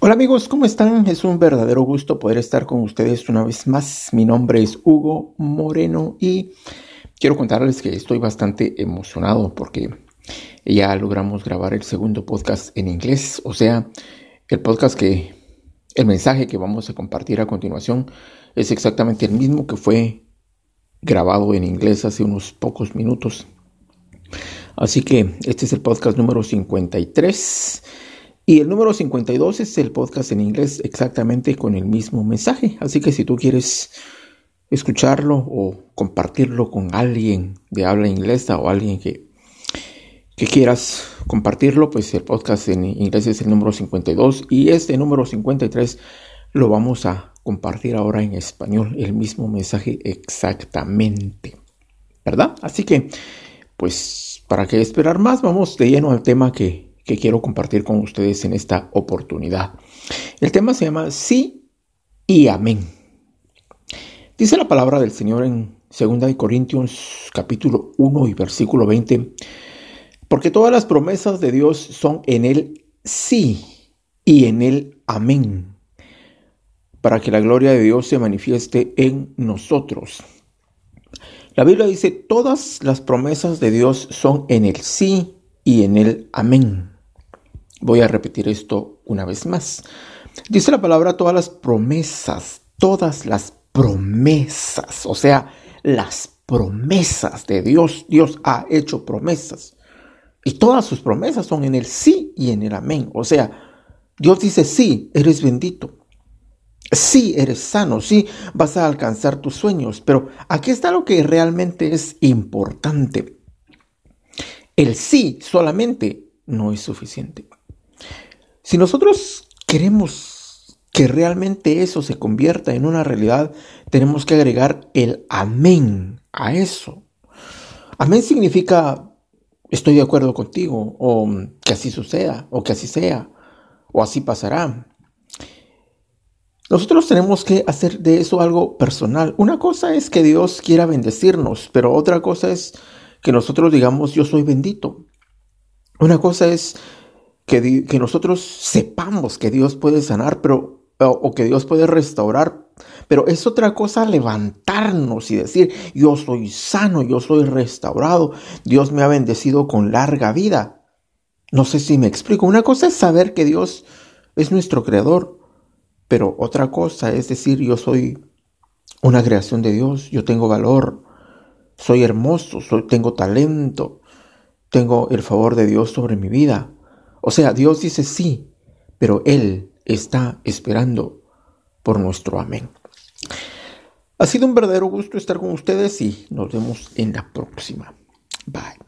Hola amigos, ¿cómo están? Es un verdadero gusto poder estar con ustedes una vez más. Mi nombre es Hugo Moreno y quiero contarles que estoy bastante emocionado porque ya logramos grabar el segundo podcast en inglés, o sea, el podcast que el mensaje que vamos a compartir a continuación es exactamente el mismo que fue grabado en inglés hace unos pocos minutos. Así que este es el podcast número 53 y el número 52 es el podcast en inglés exactamente con el mismo mensaje. Así que si tú quieres escucharlo o compartirlo con alguien de habla inglesa o alguien que, que quieras compartirlo, pues el podcast en inglés es el número 52 y este número 53 lo vamos a compartir ahora en español, el mismo mensaje exactamente. ¿Verdad? Así que, pues, ¿para qué esperar más? Vamos de lleno al tema que, que quiero compartir con ustedes en esta oportunidad. El tema se llama sí y amén. Dice la palabra del Señor en 2 Corintios capítulo 1 y versículo 20, porque todas las promesas de Dios son en el sí y en el amén, para que la gloria de Dios se manifieste en nosotros. La Biblia dice, todas las promesas de Dios son en el sí y en el amén. Voy a repetir esto una vez más. Dice la palabra todas las promesas, todas las promesas, o sea, las promesas de Dios. Dios ha hecho promesas. Y todas sus promesas son en el sí y en el amén. O sea, Dios dice, sí, eres bendito. Sí, eres sano, sí, vas a alcanzar tus sueños. Pero aquí está lo que realmente es importante. El sí solamente no es suficiente. Si nosotros queremos que realmente eso se convierta en una realidad, tenemos que agregar el amén a eso. Amén significa estoy de acuerdo contigo, o que así suceda, o que así sea, o así pasará. Nosotros tenemos que hacer de eso algo personal. Una cosa es que Dios quiera bendecirnos, pero otra cosa es que nosotros digamos yo soy bendito. Una cosa es que, nosotros sepamos que Dios puede sanar, pero o, que Dios puede restaurar, pero es otra cosa levantarnos y decir, yo soy sano, yo soy restaurado, Dios me ha bendecido con larga vida. No sé si me explico. Una cosa es saber que Dios es nuestro creador, pero otra cosa es decir, yo soy una creación de Dios, yo tengo valor, soy hermoso, soy, tengo talento, tengo el favor de Dios sobre mi vida. O sea, Dios dice sí, pero Él está esperando por nuestro amén. Ha sido un verdadero gusto estar con ustedes y nos vemos en la próxima. Bye.